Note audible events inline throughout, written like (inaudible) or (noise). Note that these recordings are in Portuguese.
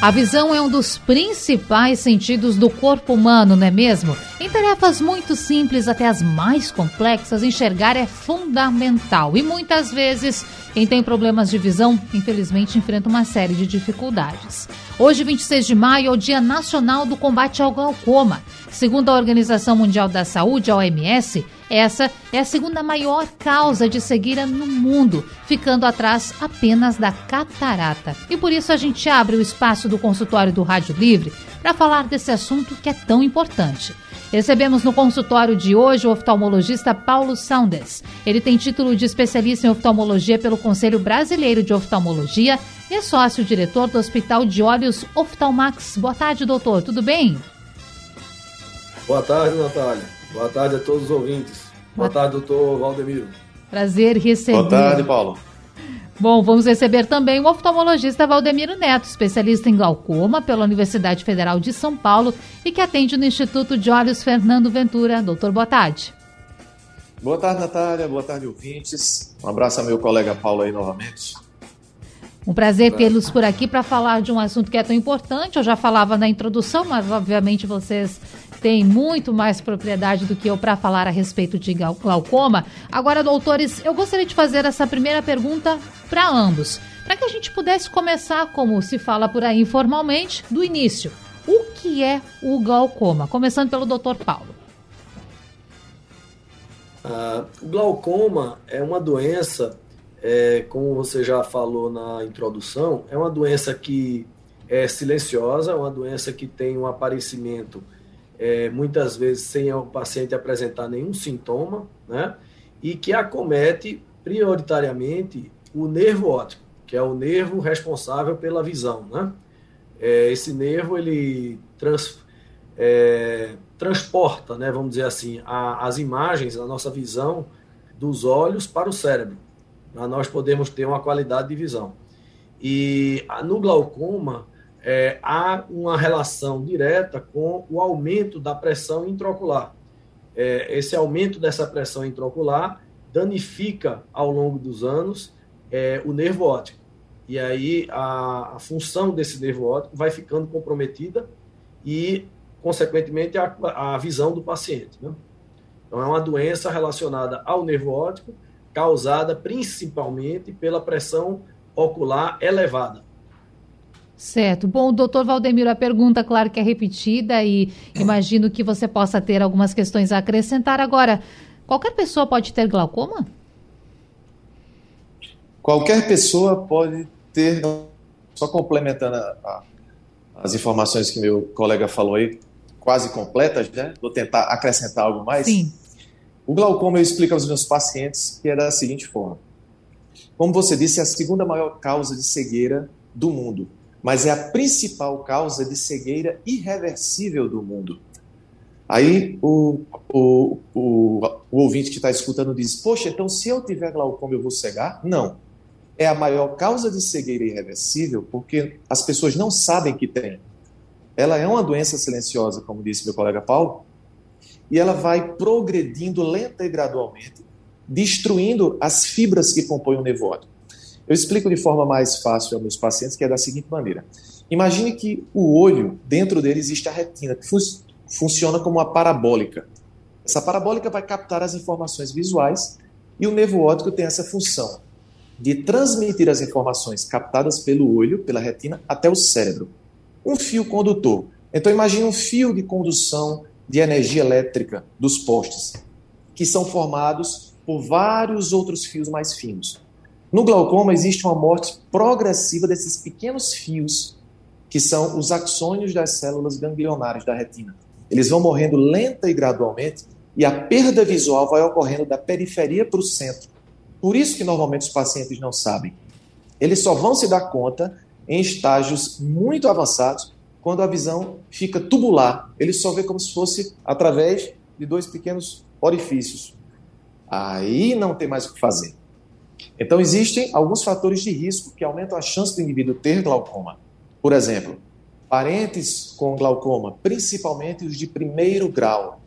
A visão é um dos principais sentidos do corpo humano, não é mesmo? Em tarefas muito simples até as mais complexas, enxergar é fundamental e muitas vezes quem tem problemas de visão, infelizmente, enfrenta uma série de dificuldades. Hoje, 26 de maio, é o Dia Nacional do Combate ao Glaucoma. Segundo a Organização Mundial da Saúde, a OMS, essa é a segunda maior causa de cegueira no mundo, ficando atrás apenas da catarata. E por isso a gente abre o espaço do consultório do Rádio Livre para falar desse assunto que é tão importante. Recebemos no consultório de hoje o oftalmologista Paulo Saunders. Ele tem título de especialista em oftalmologia pelo Conselho Brasileiro de Oftalmologia e é sócio-diretor do Hospital de Olhos Oftalmax. Boa tarde, doutor. Tudo bem? Boa tarde, Natália. Boa tarde a todos os ouvintes. Boa, Boa tarde, doutor Valdemiro. Prazer receber. Boa tarde, Paulo. Bom, vamos receber também o oftalmologista Valdemiro Neto, especialista em glaucoma pela Universidade Federal de São Paulo e que atende no Instituto de Olhos Fernando Ventura. Doutor, boa tarde. Boa tarde, Natália. Boa tarde, ouvintes. Um abraço ao meu colega Paulo aí novamente. Um prazer tê-los por aqui para falar de um assunto que é tão importante. Eu já falava na introdução, mas obviamente vocês têm muito mais propriedade do que eu para falar a respeito de glaucoma. Agora, doutores, eu gostaria de fazer essa primeira pergunta para ambos, para que a gente pudesse começar, como se fala por aí informalmente, do início. O que é o glaucoma? Começando pelo doutor Paulo. Uh, glaucoma é uma doença é, como você já falou na introdução, é uma doença que é silenciosa, é uma doença que tem um aparecimento é, muitas vezes sem o paciente apresentar nenhum sintoma, né? E que acomete prioritariamente o nervo óptico, que é o nervo responsável pela visão, né? É, esse nervo ele trans, é, transporta, né, vamos dizer assim, a, as imagens, a nossa visão dos olhos para o cérebro para nós podermos ter uma qualidade de visão. E no glaucoma, é, há uma relação direta com o aumento da pressão intraocular. É, esse aumento dessa pressão intraocular danifica ao longo dos anos é, o nervo óptico. E aí a, a, função desse nervo óptico vai ficando comprometida e, consequentemente, a, a visão do paciente. Né? Então, é uma doença relacionada ao nervo óptico causada principalmente pela pressão ocular elevada. Certo. Bom, doutor Valdemiro, a pergunta, claro que é repetida e imagino que você possa ter algumas questões a acrescentar. Agora, qualquer pessoa pode ter glaucoma? Qualquer pessoa pode ter, só complementando a, a, as informações que meu colega falou aí, quase completas, né? Vou tentar acrescentar algo mais. Sim. O glaucoma eu explico aos meus pacientes que é da seguinte forma. Como você disse, é a segunda maior causa de cegueira do mundo, mas é a principal causa de cegueira irreversível do mundo. Aí o, o, o, o ouvinte que está escutando diz: Poxa, então se eu tiver glaucoma eu vou cegar? Não. É a maior causa de cegueira irreversível porque as pessoas não sabem que tem. Ela é uma doença silenciosa, como disse meu colega Paulo, e ela vai progredindo lenta e gradualmente, destruindo as fibras que compõem o óptico. Eu explico de forma mais fácil aos meus pacientes, que é da seguinte maneira. Imagine que o olho, dentro dele existe a retina, que fun funciona como uma parabólica. Essa parabólica vai captar as informações visuais e o nervo óptico tem essa função de transmitir as informações captadas pelo olho, pela retina, até o cérebro. Um fio condutor. Então imagine um fio de condução de energia elétrica dos postes, que são formados por vários outros fios mais finos. No glaucoma existe uma morte progressiva desses pequenos fios, que são os axônios das células ganglionares da retina. Eles vão morrendo lenta e gradualmente, e a perda visual vai ocorrendo da periferia para o centro. Por isso que normalmente os pacientes não sabem. Eles só vão se dar conta em estágios muito avançados, quando a visão fica tubular. Ele só vê como se fosse através de dois pequenos orifícios. Aí não tem mais o que fazer. Então, existem alguns fatores de risco que aumentam a chance do indivíduo ter glaucoma. Por exemplo, parentes com glaucoma, principalmente os de primeiro grau,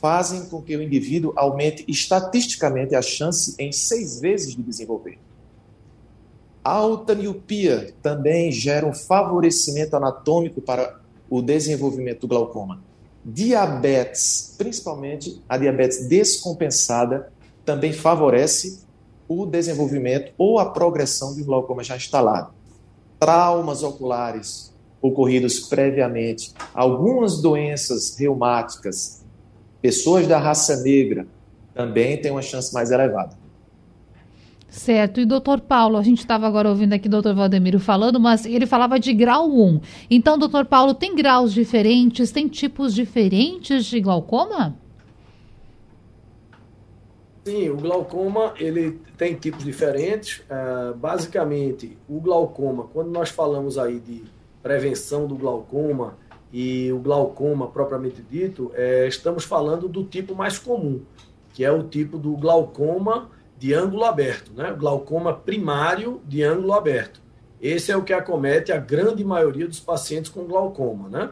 fazem com que o indivíduo aumente estatisticamente a chance em seis vezes de desenvolver. alta miopia também gera um favorecimento anatômico para o desenvolvimento do glaucoma. Diabetes, principalmente a diabetes descompensada, também favorece o desenvolvimento ou a progressão de glaucoma já instalado. Traumas oculares ocorridos previamente, algumas doenças reumáticas, pessoas da raça negra também têm uma chance mais elevada. Certo. E doutor Paulo, a gente estava agora ouvindo aqui o doutor Valdemiro falando, mas ele falava de grau 1. Então, doutor Paulo, tem graus diferentes, tem tipos diferentes de glaucoma? Sim, o glaucoma ele tem tipos diferentes. Uh, basicamente, o glaucoma, quando nós falamos aí de prevenção do glaucoma e o glaucoma propriamente dito, é, estamos falando do tipo mais comum, que é o tipo do glaucoma de ângulo aberto, né? O glaucoma primário de ângulo aberto. Esse é o que acomete a grande maioria dos pacientes com glaucoma, né?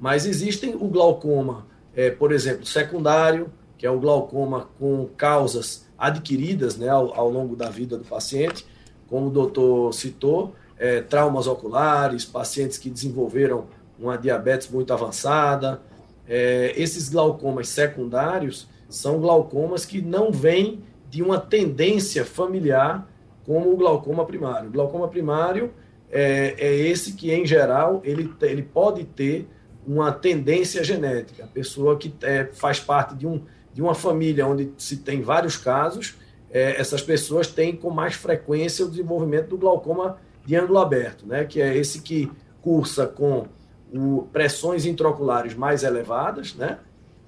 Mas existem o glaucoma, é, por exemplo, secundário, que é o glaucoma com causas adquiridas né, ao, ao longo da vida do paciente, como o doutor citou, é, traumas oculares, pacientes que desenvolveram uma diabetes muito avançada. É, esses glaucomas secundários são glaucomas que não vêm de uma tendência familiar como o glaucoma primário. O glaucoma primário é, é esse que, em geral, ele, ele pode ter uma tendência genética. A pessoa que é, faz parte de um de uma família onde se tem vários casos, é, essas pessoas têm com mais frequência o desenvolvimento do glaucoma de ângulo aberto, né, que é esse que cursa com o, pressões intraoculares mais elevadas, né,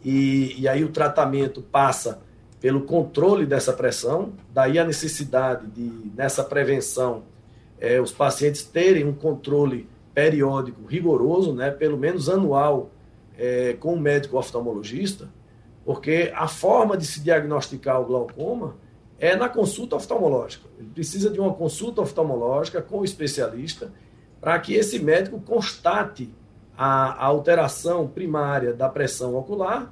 e, e aí o tratamento passa pelo controle dessa pressão, daí a necessidade de, nessa prevenção, é, os pacientes terem um controle periódico rigoroso, né, pelo menos anual, é, com o médico oftalmologista, porque a forma de se diagnosticar o glaucoma é na consulta oftalmológica. Ele precisa de uma consulta oftalmológica com o especialista para que esse médico constate a, a alteração primária da pressão ocular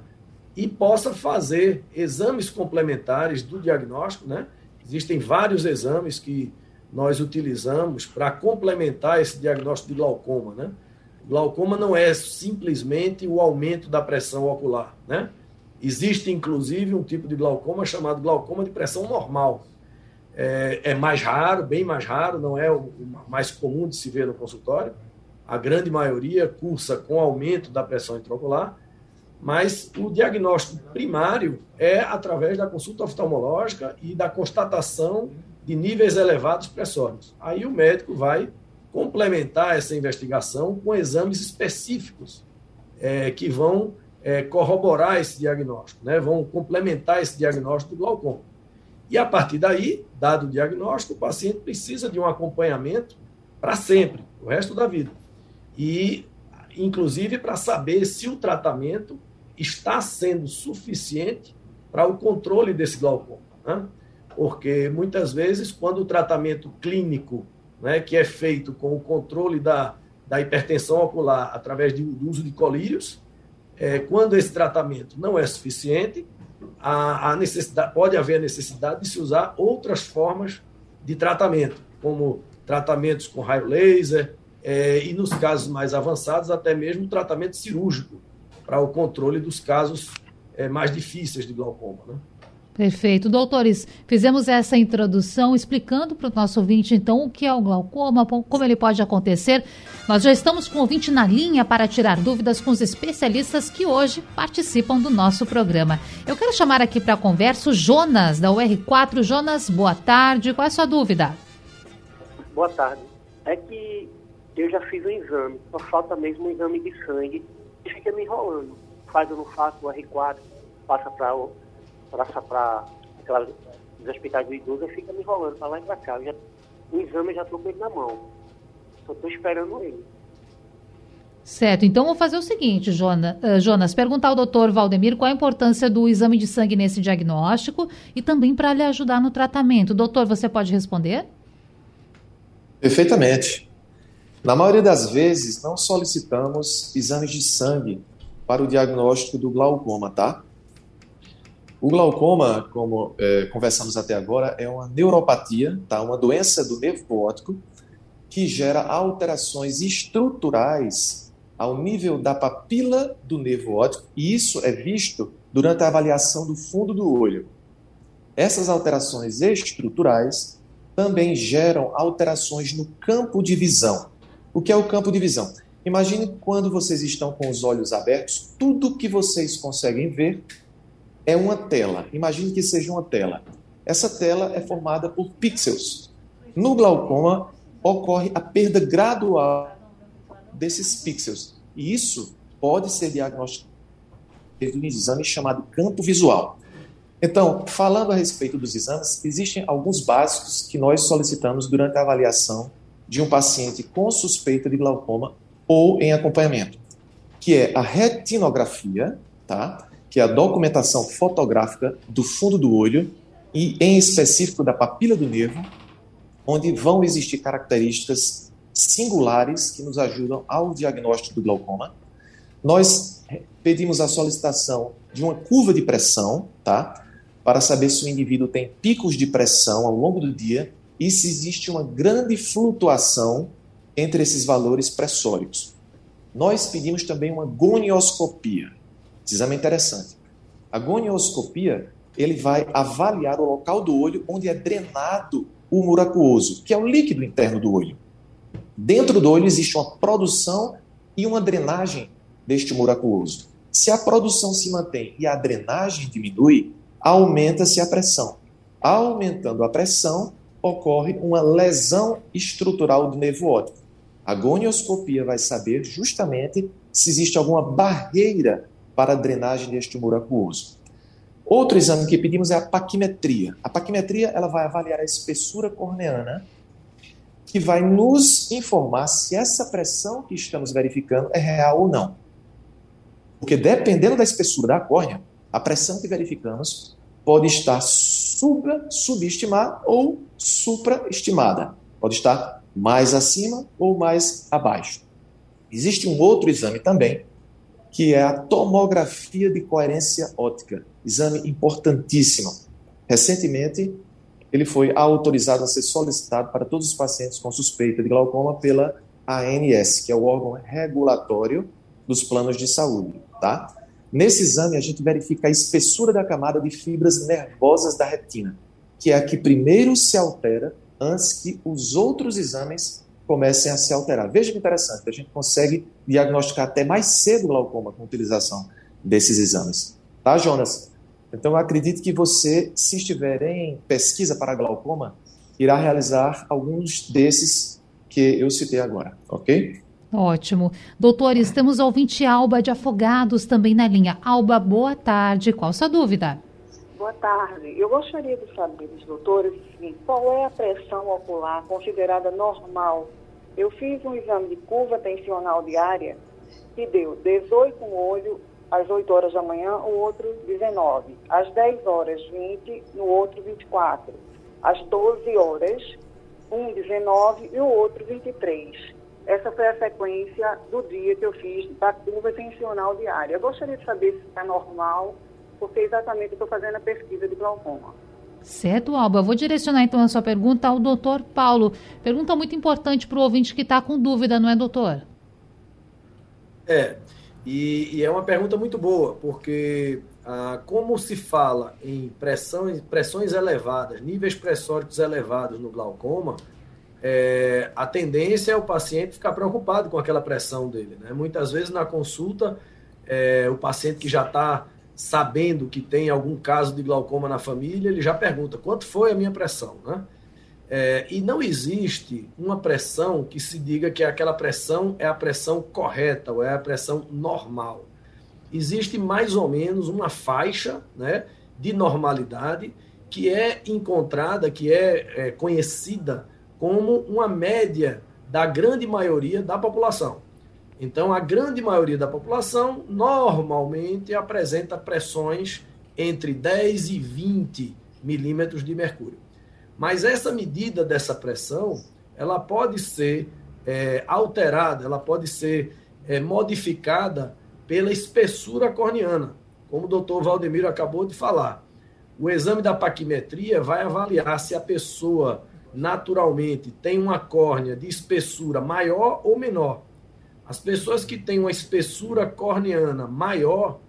e possa fazer exames complementares do diagnóstico, né? Existem vários exames que nós utilizamos para complementar esse diagnóstico de glaucoma, né? Glaucoma não é simplesmente o aumento da pressão ocular, né? Existe, inclusive, um tipo de glaucoma chamado glaucoma de pressão normal. É, é, mais raro, bem mais raro, não é o mais comum de se ver no consultório. A grande maioria cursa com aumento da pressão intraocular, mas o diagnóstico primário é através da consulta oftalmológica e da constatação de níveis elevados pressóricos. Aí o médico vai complementar essa investigação com exames específicos é, que vão é, corroborar esse diagnóstico, né? vão complementar esse diagnóstico do glaucoma. E a partir daí, dado o diagnóstico, o paciente precisa de um acompanhamento para sempre, o resto da vida. E, inclusive, para saber se o tratamento está sendo suficiente para o controle desse glaucoma. Né? Porque muitas vezes, quando o tratamento clínico, né, que é feito com o controle da, da hipertensão ocular através do uso de colírios, é, quando esse tratamento não é suficiente, a, a necessidade, pode haver a necessidade de se usar outras formas de tratamento, como tratamentos com raio laser, é, e nos casos mais avançados, até mesmo tratamento cirúrgico, para o controle dos casos é, mais difíceis de glaucoma. Né? Perfeito. Doutores, fizemos essa introdução explicando para o nosso ouvinte, então, o que é o glaucoma, como ele pode acontecer. Nós já estamos com o ouvinte na linha para tirar dúvidas com os especialistas que hoje participam do nosso programa. Eu quero chamar aqui para a conversa o Jonas, da UR4. Jonas, boa tarde. Qual é a sua dúvida? Boa tarde. É que eu já fiz o um exame, só falta mesmo um exame de sangue e fica me enrolando. Faz ou não faço o R4, passa para o para aquelas dos hospitais do idoso e fica me enrolando para lá e para cá. Já, o exame eu já estou com ele na mão. Só estou esperando ele. Certo, então vou fazer o seguinte, Jonas, uh, Jonas perguntar ao doutor Valdemir qual a importância do exame de sangue nesse diagnóstico e também para lhe ajudar no tratamento. Doutor, você pode responder? Perfeitamente. Na maioria das vezes, não solicitamos exames de sangue para o diagnóstico do glaucoma, tá? O glaucoma, como é, conversamos até agora, é uma neuropatia, tá? Uma doença do nervo óptico que gera alterações estruturais ao nível da papila do nervo óptico, e isso é visto durante a avaliação do fundo do olho. Essas alterações estruturais também geram alterações no campo de visão. O que é o campo de visão? Imagine quando vocês estão com os olhos abertos, tudo que vocês conseguem ver é uma tela. Imagine que seja uma tela. Essa tela é formada por pixels. No glaucoma, ocorre a perda gradual desses pixels. E isso pode ser diagnosticado por um exame chamado campo visual. Então, falando a respeito dos exames, existem alguns básicos que nós solicitamos durante a avaliação de um paciente com suspeita de glaucoma ou em acompanhamento, que é a retinografia, tá? Que é a documentação fotográfica do fundo do olho e, em específico, da papila do nervo, onde vão existir características singulares que nos ajudam ao diagnóstico do glaucoma. Nós pedimos a solicitação de uma curva de pressão, tá? Para saber se o indivíduo tem picos de pressão ao longo do dia e se existe uma grande flutuação entre esses valores pressóricos. Nós pedimos também uma gonioscopia. Exame interessante. A gonioscopia, ele vai avaliar o local do olho onde é drenado o muracuoso, que é o líquido interno do olho. Dentro do olho existe uma produção e uma drenagem deste humor aquoso. Se a produção se mantém e a drenagem diminui, aumenta-se a pressão. Aumentando a pressão, ocorre uma lesão estrutural do nervo óptico. A gonioscopia vai saber justamente se existe alguma barreira para a drenagem deste humor aquoso. Outro exame que pedimos é a paquimetria. A paquimetria ela vai avaliar a espessura corneana que vai nos informar se essa pressão que estamos verificando é real ou não. Porque dependendo da espessura da córnea, a pressão que verificamos pode estar sub, subestimada ou supraestimada. Pode estar mais acima ou mais abaixo. Existe um outro exame também, que é a tomografia de coerência óptica. Exame importantíssimo. Recentemente, ele foi autorizado a ser solicitado para todos os pacientes com suspeita de glaucoma pela ANS, que é o órgão regulatório dos planos de saúde, tá? Nesse exame, a gente verifica a espessura da camada de fibras nervosas da retina, que é a que primeiro se altera antes que os outros exames comecem a se alterar. Veja que interessante, a gente consegue diagnosticar até mais cedo o glaucoma com a utilização desses exames. Tá, Jonas? Então, eu acredito que você, se estiver em pesquisa para glaucoma, irá realizar alguns desses que eu citei agora, ok? Ótimo. Doutores, temos ouvinte Alba de Afogados também na linha. Alba, boa tarde. Qual sua dúvida? Boa tarde. Eu gostaria de saber dos doutores qual é a pressão ocular considerada normal. Eu fiz um exame de curva tensional diária que deu 18 no olho às 8 horas da manhã, o outro 19. Às 10 horas, 20, no outro 24. Às 12 horas, um 19 e o outro 23. Essa foi a sequência do dia que eu fiz da curva tensional diária. Eu gostaria de saber se está normal, porque exatamente estou fazendo a pesquisa de glaucoma. Certo, Alba. Eu vou direcionar então a sua pergunta ao doutor Paulo. Pergunta muito importante para o ouvinte que está com dúvida, não é, doutor? É. E, e, é uma pergunta muito boa, porque ah, como se fala em pressões, pressões elevadas, níveis pressóricos elevados no glaucoma, é, a tendência é o paciente ficar preocupado com aquela pressão dele. Né? Muitas vezes na consulta, é, o paciente que já está sabendo que tem algum caso de glaucoma na família, ele já pergunta quanto foi a minha pressão, né? É, e não existe uma pressão que se diga que aquela pressão é a pressão correta ou é a pressão normal. Existe mais ou menos uma faixa né, de normalidade que é encontrada, que é, é conhecida como uma média da grande maioria da população. Então, a grande maioria da população normalmente apresenta pressões entre 10 e 20 milímetros de mercúrio. Mas essa medida dessa pressão, ela pode ser é, alterada, ela pode ser é, modificada pela espessura corneana, como o doutor Valdemiro acabou de falar. O exame da paquimetria vai avaliar se a pessoa naturalmente tem uma córnea de espessura maior ou menor. As pessoas que têm uma espessura corneana maior,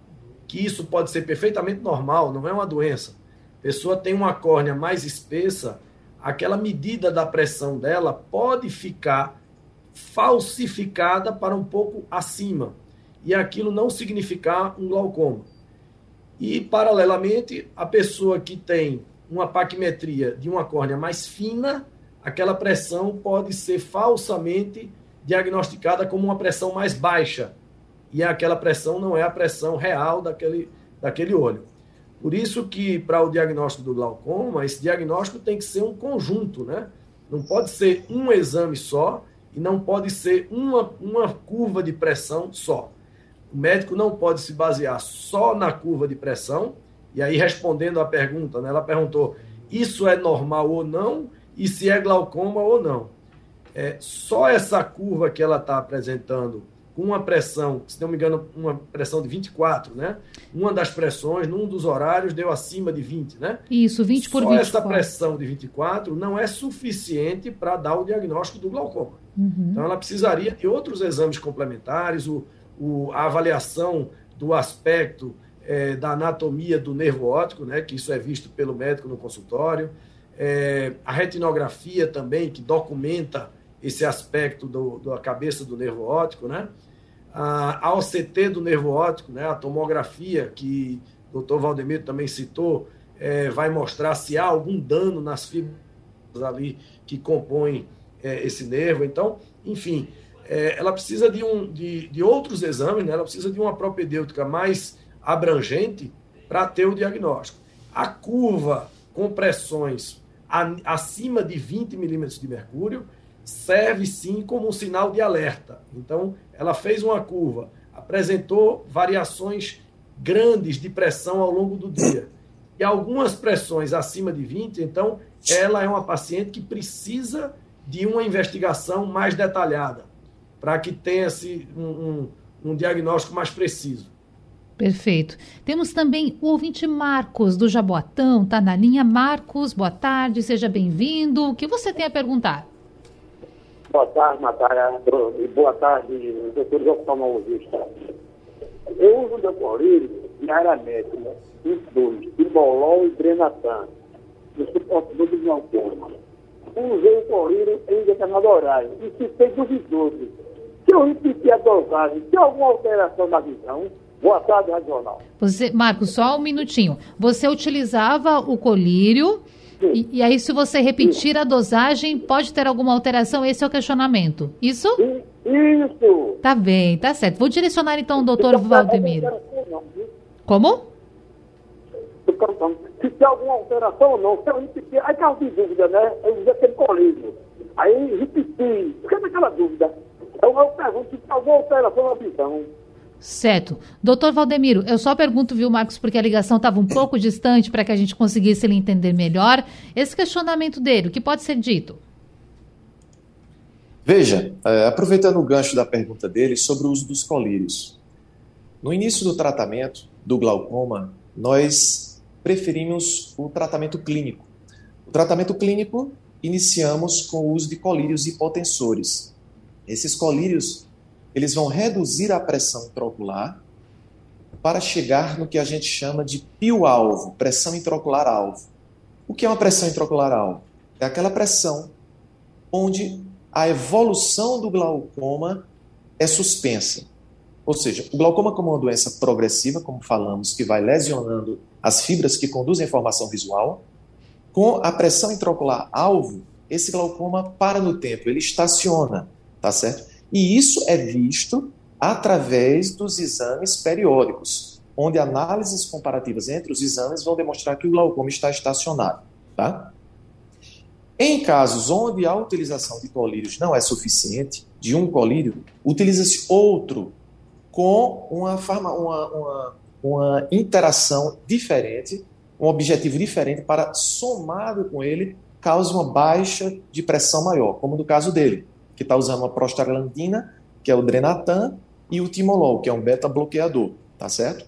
que isso pode ser perfeitamente normal, não é uma doença. A pessoa tem uma córnea mais espessa, aquela medida da pressão dela pode ficar falsificada para um pouco acima e aquilo não significar um glaucoma. E, paralelamente, a pessoa que tem uma paquimetria de uma córnea mais fina, aquela pressão pode ser falsamente diagnosticada como uma pressão mais baixa. E aquela pressão não é a pressão real daquele, daquele olho. Por isso que, para o diagnóstico do glaucoma, esse diagnóstico tem que ser um conjunto, né? Não pode ser um exame só e não pode ser uma, uma curva de pressão só. O médico não pode se basear só na curva de pressão. E aí, respondendo à pergunta, né, ela perguntou: isso é normal ou não? E se é glaucoma ou não? É, só essa curva que ela está apresentando, com uma pressão, se não me engano, uma pressão de 24, né? Uma das pressões, num dos horários, deu acima de 20, né? Isso, 20 por só 24. essa pressão de 24 não é suficiente para dar o diagnóstico do glaucoma. Uhum. Então, ela precisaria de outros exames complementares, o, o, a avaliação do aspecto é, da anatomia do nervo óptico, né, que isso é visto pelo médico no consultório, é, a retinografia também, que documenta esse aspecto do, da cabeça do nervo óptico, né, a, OCT do nervo óptico, né, a tomografia, que o doutor Valdemiro também citou, é, vai mostrar se há algum dano nas fibras ali que compõem é, esse nervo. Então, enfim, é, ela precisa de, um, de, de outros exames, né? ela precisa de uma propedêutica mais abrangente para ter o diagnóstico. A curva com pressões a, acima de 20 milímetros de mercúrio serve sim como um sinal de alerta. Então, ela fez uma curva, apresentou variações grandes de pressão ao longo do dia. E algumas pressões acima de 20, então, ela é uma paciente que precisa de uma investigação mais detalhada para que tenha-se um, um, um diagnóstico mais preciso. Perfeito. Temos também o ouvinte Marcos, do Jaboatão, está na linha. Marcos, boa tarde, seja bem-vindo. O que você tem a perguntar? Boa tarde, Natália. E boa tarde, doutor oftalmologista. Eu uso Decoril diariamente, né? Os dois, Ibolol e Drenatan, no suporte do glaucoma. Usei o colírio em determinado horário e fiquei duvidoso se eu repetir a dosagem, tem alguma alteração na visão? Boa tarde, Regional. Você, Marcos, só um minutinho. Você utilizava o colírio e, e, aí, se você repetir a dosagem, pode ter alguma alteração? Esse é o questionamento. Isso? Isso. Tá bem, tá certo. Vou direcionar então o doutor Valdemiro. Como? Se tem alguma alteração ou não, se eu repetir, aí causa de dúvida, né? Eu usei aquele colírio. Aí repeti, fica naquela dúvida. Então eu pergunto se tem alguma alteração na visão. Certo. Doutor Valdemiro, eu só pergunto, viu, Marcos, porque a ligação estava um pouco distante para que a gente conseguisse ele entender melhor. Esse questionamento dele, o que pode ser dito? Veja, é, aproveitando o gancho da pergunta dele sobre o uso dos colírios. No início do tratamento do glaucoma, nós preferimos o tratamento clínico. O tratamento clínico iniciamos com o uso de colírios hipotensores. Esses colírios eles vão reduzir a pressão intraocular para chegar no que a gente chama de pio-alvo, pressão intraocular-alvo. O que é uma pressão intraocular-alvo? É aquela pressão onde a evolução do glaucoma é suspensa. Ou seja, o glaucoma como uma doença progressiva, como falamos, que vai lesionando as fibras que conduzem a informação visual, com a pressão intraocular-alvo, esse glaucoma para no tempo, ele estaciona, tá certo? E isso é visto através dos exames periódicos, onde análises comparativas entre os exames vão demonstrar que o glaucoma está estacionado. Tá? Em casos onde a utilização de colírios não é suficiente, de um colírio, utiliza-se outro com uma, uma, uma, uma interação diferente, um objetivo diferente para, somado com ele, cause uma baixa de pressão maior, como no caso dele, que está usando uma prostaglandina, que é o Drenatan, e o Timolol, que é um beta-bloqueador, tá certo?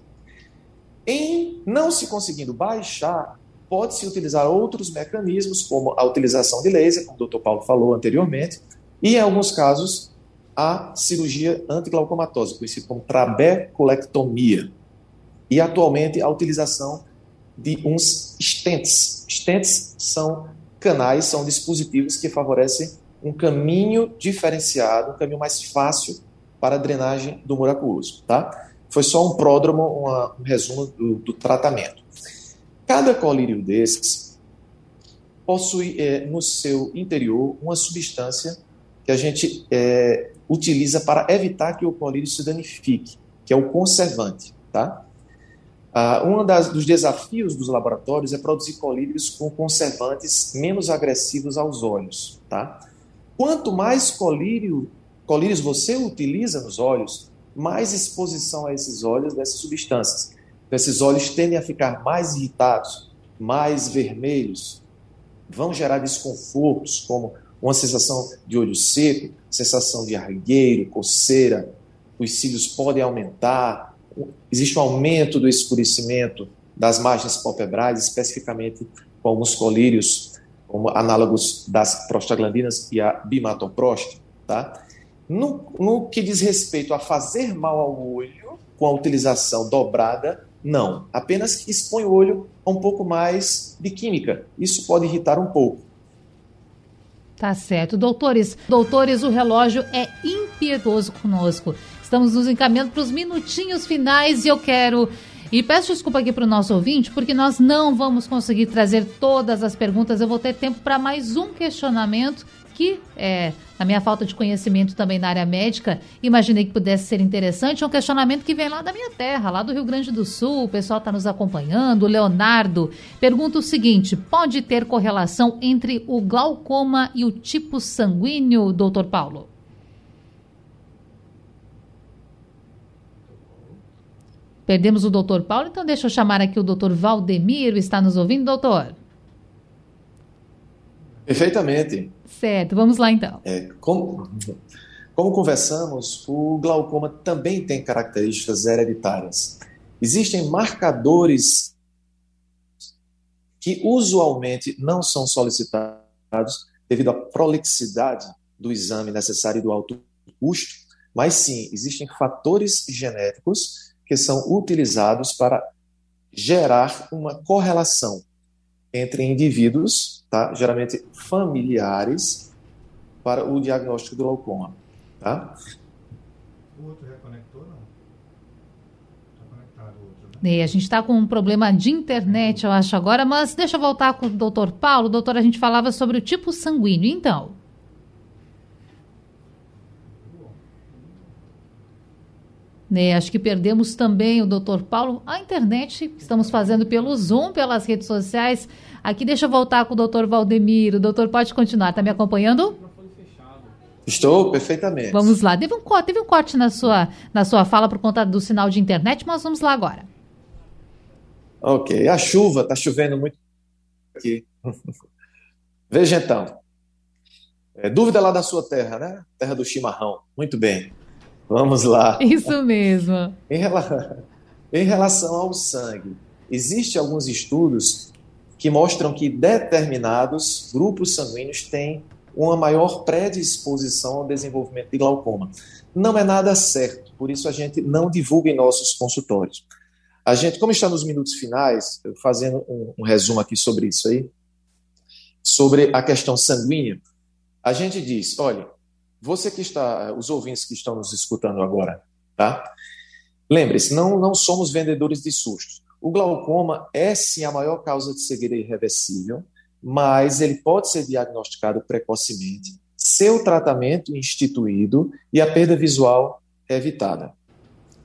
Em não se conseguindo baixar, pode-se utilizar outros mecanismos, como a utilização de laser, como o Dr. Paulo falou anteriormente, e em alguns casos a cirurgia antiglaucomatose, conhecida como trabeculectomia. E atualmente a utilização de uns stents. Stents são canais, são dispositivos que favorecem um caminho diferenciado, um caminho mais fácil para a drenagem do muraculoso, tá? Foi só um pródromo, uma, um resumo do, do, tratamento. Cada colírio desses possui é, no seu interior uma substância que a gente é, utiliza para evitar que o colírio se danifique, que é o conservante, tá? Ah, um das, dos desafios dos laboratórios é produzir colírios com conservantes menos agressivos aos olhos, tá? Quanto mais colírio colírios você utiliza nos olhos, mais exposição a esses olhos dessas substâncias. Então, esses olhos tendem a ficar mais irritados, mais vermelhos, vão gerar desconfortos, como uma sensação de olho seco, sensação de argueiro, coceira, os cílios podem aumentar, existe um aumento do escurecimento das margens palpebrais, especificamente com alguns colírios, como análogos das prostaglandinas e a bimatoprosta, tá? No, no que diz respeito a fazer mal ao olho com a utilização dobrada, não. Apenas expõe o olho a um pouco mais de química. Isso pode irritar um pouco. Tá certo. Doutores, doutores, o relógio é impiedoso conosco. Estamos nos encaminhando para os minutinhos finais e eu quero. E peço desculpa aqui para o nosso ouvinte, porque nós não vamos conseguir trazer todas as perguntas. Eu vou ter tempo para mais um questionamento que é, na minha falta de conhecimento também na área médica, imaginei que pudesse ser interessante. É um questionamento que vem lá da minha terra, lá do Rio Grande do Sul. O pessoal está nos acompanhando. O Leonardo pergunta o seguinte: pode ter correlação entre o glaucoma e o tipo sanguíneo, doutor Paulo? Perdemos o doutor Paulo, então deixa eu chamar aqui o doutor Valdemiro. Está nos ouvindo, doutor? Perfeitamente. Certo, vamos lá então. É, como, como conversamos, o glaucoma também tem características hereditárias. Existem marcadores que usualmente não são solicitados devido à prolixidade do exame necessário e do alto custo, mas sim, existem fatores genéticos que são utilizados para gerar uma correlação entre indivíduos, tá? geralmente familiares, para o diagnóstico do glaucoma. Tá? O outro reconectou, não? Está conectado o outro, né? a gente está com um problema de internet, eu acho, agora, mas deixa eu voltar com o doutor Paulo. Doutor, a gente falava sobre o tipo sanguíneo, então. Né, acho que perdemos também o doutor Paulo. A internet, estamos fazendo pelo Zoom, pelas redes sociais. Aqui deixa eu voltar com o doutor Valdemiro. O doutor pode continuar, está me acompanhando? Estou perfeitamente. Vamos lá. Teve um, teve um corte na sua, na sua fala por conta do sinal de internet, mas vamos lá agora. Ok. A chuva, está chovendo muito aqui. (laughs) Veja então. É, dúvida lá da sua terra, né? Terra do chimarrão. Muito bem. Vamos lá. Isso mesmo. em, relação, ao sangue, existem alguns estudos que mostram que determinados grupos sanguíneos têm uma maior predisposição ao desenvolvimento de glaucoma. Não é nada certo, por isso a gente não divulga em nossos consultórios. A gente, como está nos minutos finais, fazendo um, um resumo aqui sobre isso aí, sobre a questão sanguínea, a gente diz, olha, você que está, os ouvintes que estão nos escutando agora, tá? Lembre-se, não, não somos vendedores de sustos. O glaucoma é sim a maior causa de cegueira irreversível, mas ele pode ser diagnosticado precocemente, seu tratamento instituído e a perda visual evitada.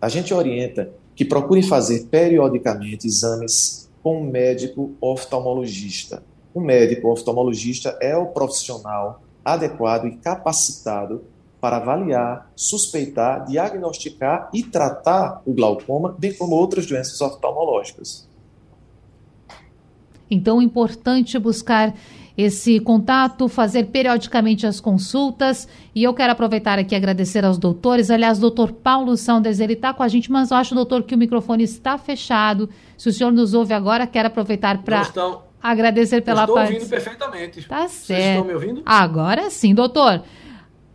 A gente orienta que procure fazer periodicamente exames com um médico oftalmologista, o médico oftalmologista é o profissional adequado e capacitado para avaliar, suspeitar, diagnosticar e tratar o glaucoma, bem como outras doenças oftalmológicas. Então, é importante buscar esse contato, fazer periodicamente as consultas. E eu quero aproveitar aqui e agradecer aos doutores. Aliás, doutor Paulo Saunders, ele está com a gente, mas eu acho, doutor, que o microfone está fechado. Se o senhor nos ouve agora, quero aproveitar para agradecer pela Estou parte. ouvindo perfeitamente. Tá certo. Vocês estão me ouvindo? Agora sim, doutor.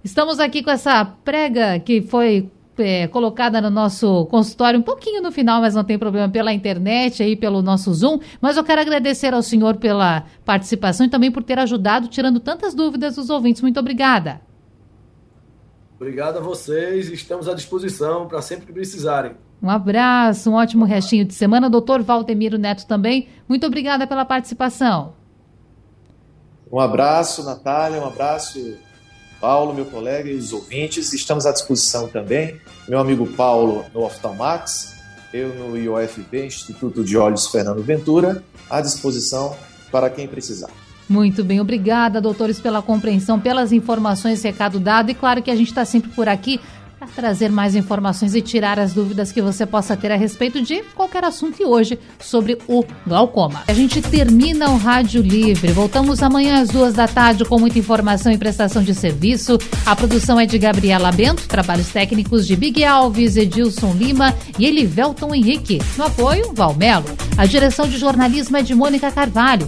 Estamos aqui com essa prega que foi é, colocada no nosso consultório um pouquinho no final, mas não tem problema, pela internet, aí pelo nosso Zoom. Mas eu quero agradecer ao senhor pela participação e também por ter ajudado, tirando tantas dúvidas dos ouvintes. Muito obrigada. Obrigado a vocês, estamos à disposição para sempre que precisarem. Um abraço, um ótimo restinho de semana. Doutor Valdemiro Neto também, muito obrigada pela participação. Um abraço, Natália, um abraço Paulo, meu colega e os ouvintes. Estamos à disposição também. Meu amigo Paulo no Oftalmax, eu no IOFB, Instituto de Olhos Fernando Ventura, à disposição para quem precisar. Muito bem, obrigada, doutores, pela compreensão, pelas informações, recado dado. E claro que a gente está sempre por aqui para trazer mais informações e tirar as dúvidas que você possa ter a respeito de qualquer assunto e hoje sobre o glaucoma. A gente termina o Rádio Livre. Voltamos amanhã às duas da tarde com muita informação e prestação de serviço. A produção é de Gabriela Bento, trabalhos técnicos de Big Alves, Edilson Lima e Elivelton Henrique. No apoio, Valmelo. A direção de jornalismo é de Mônica Carvalho.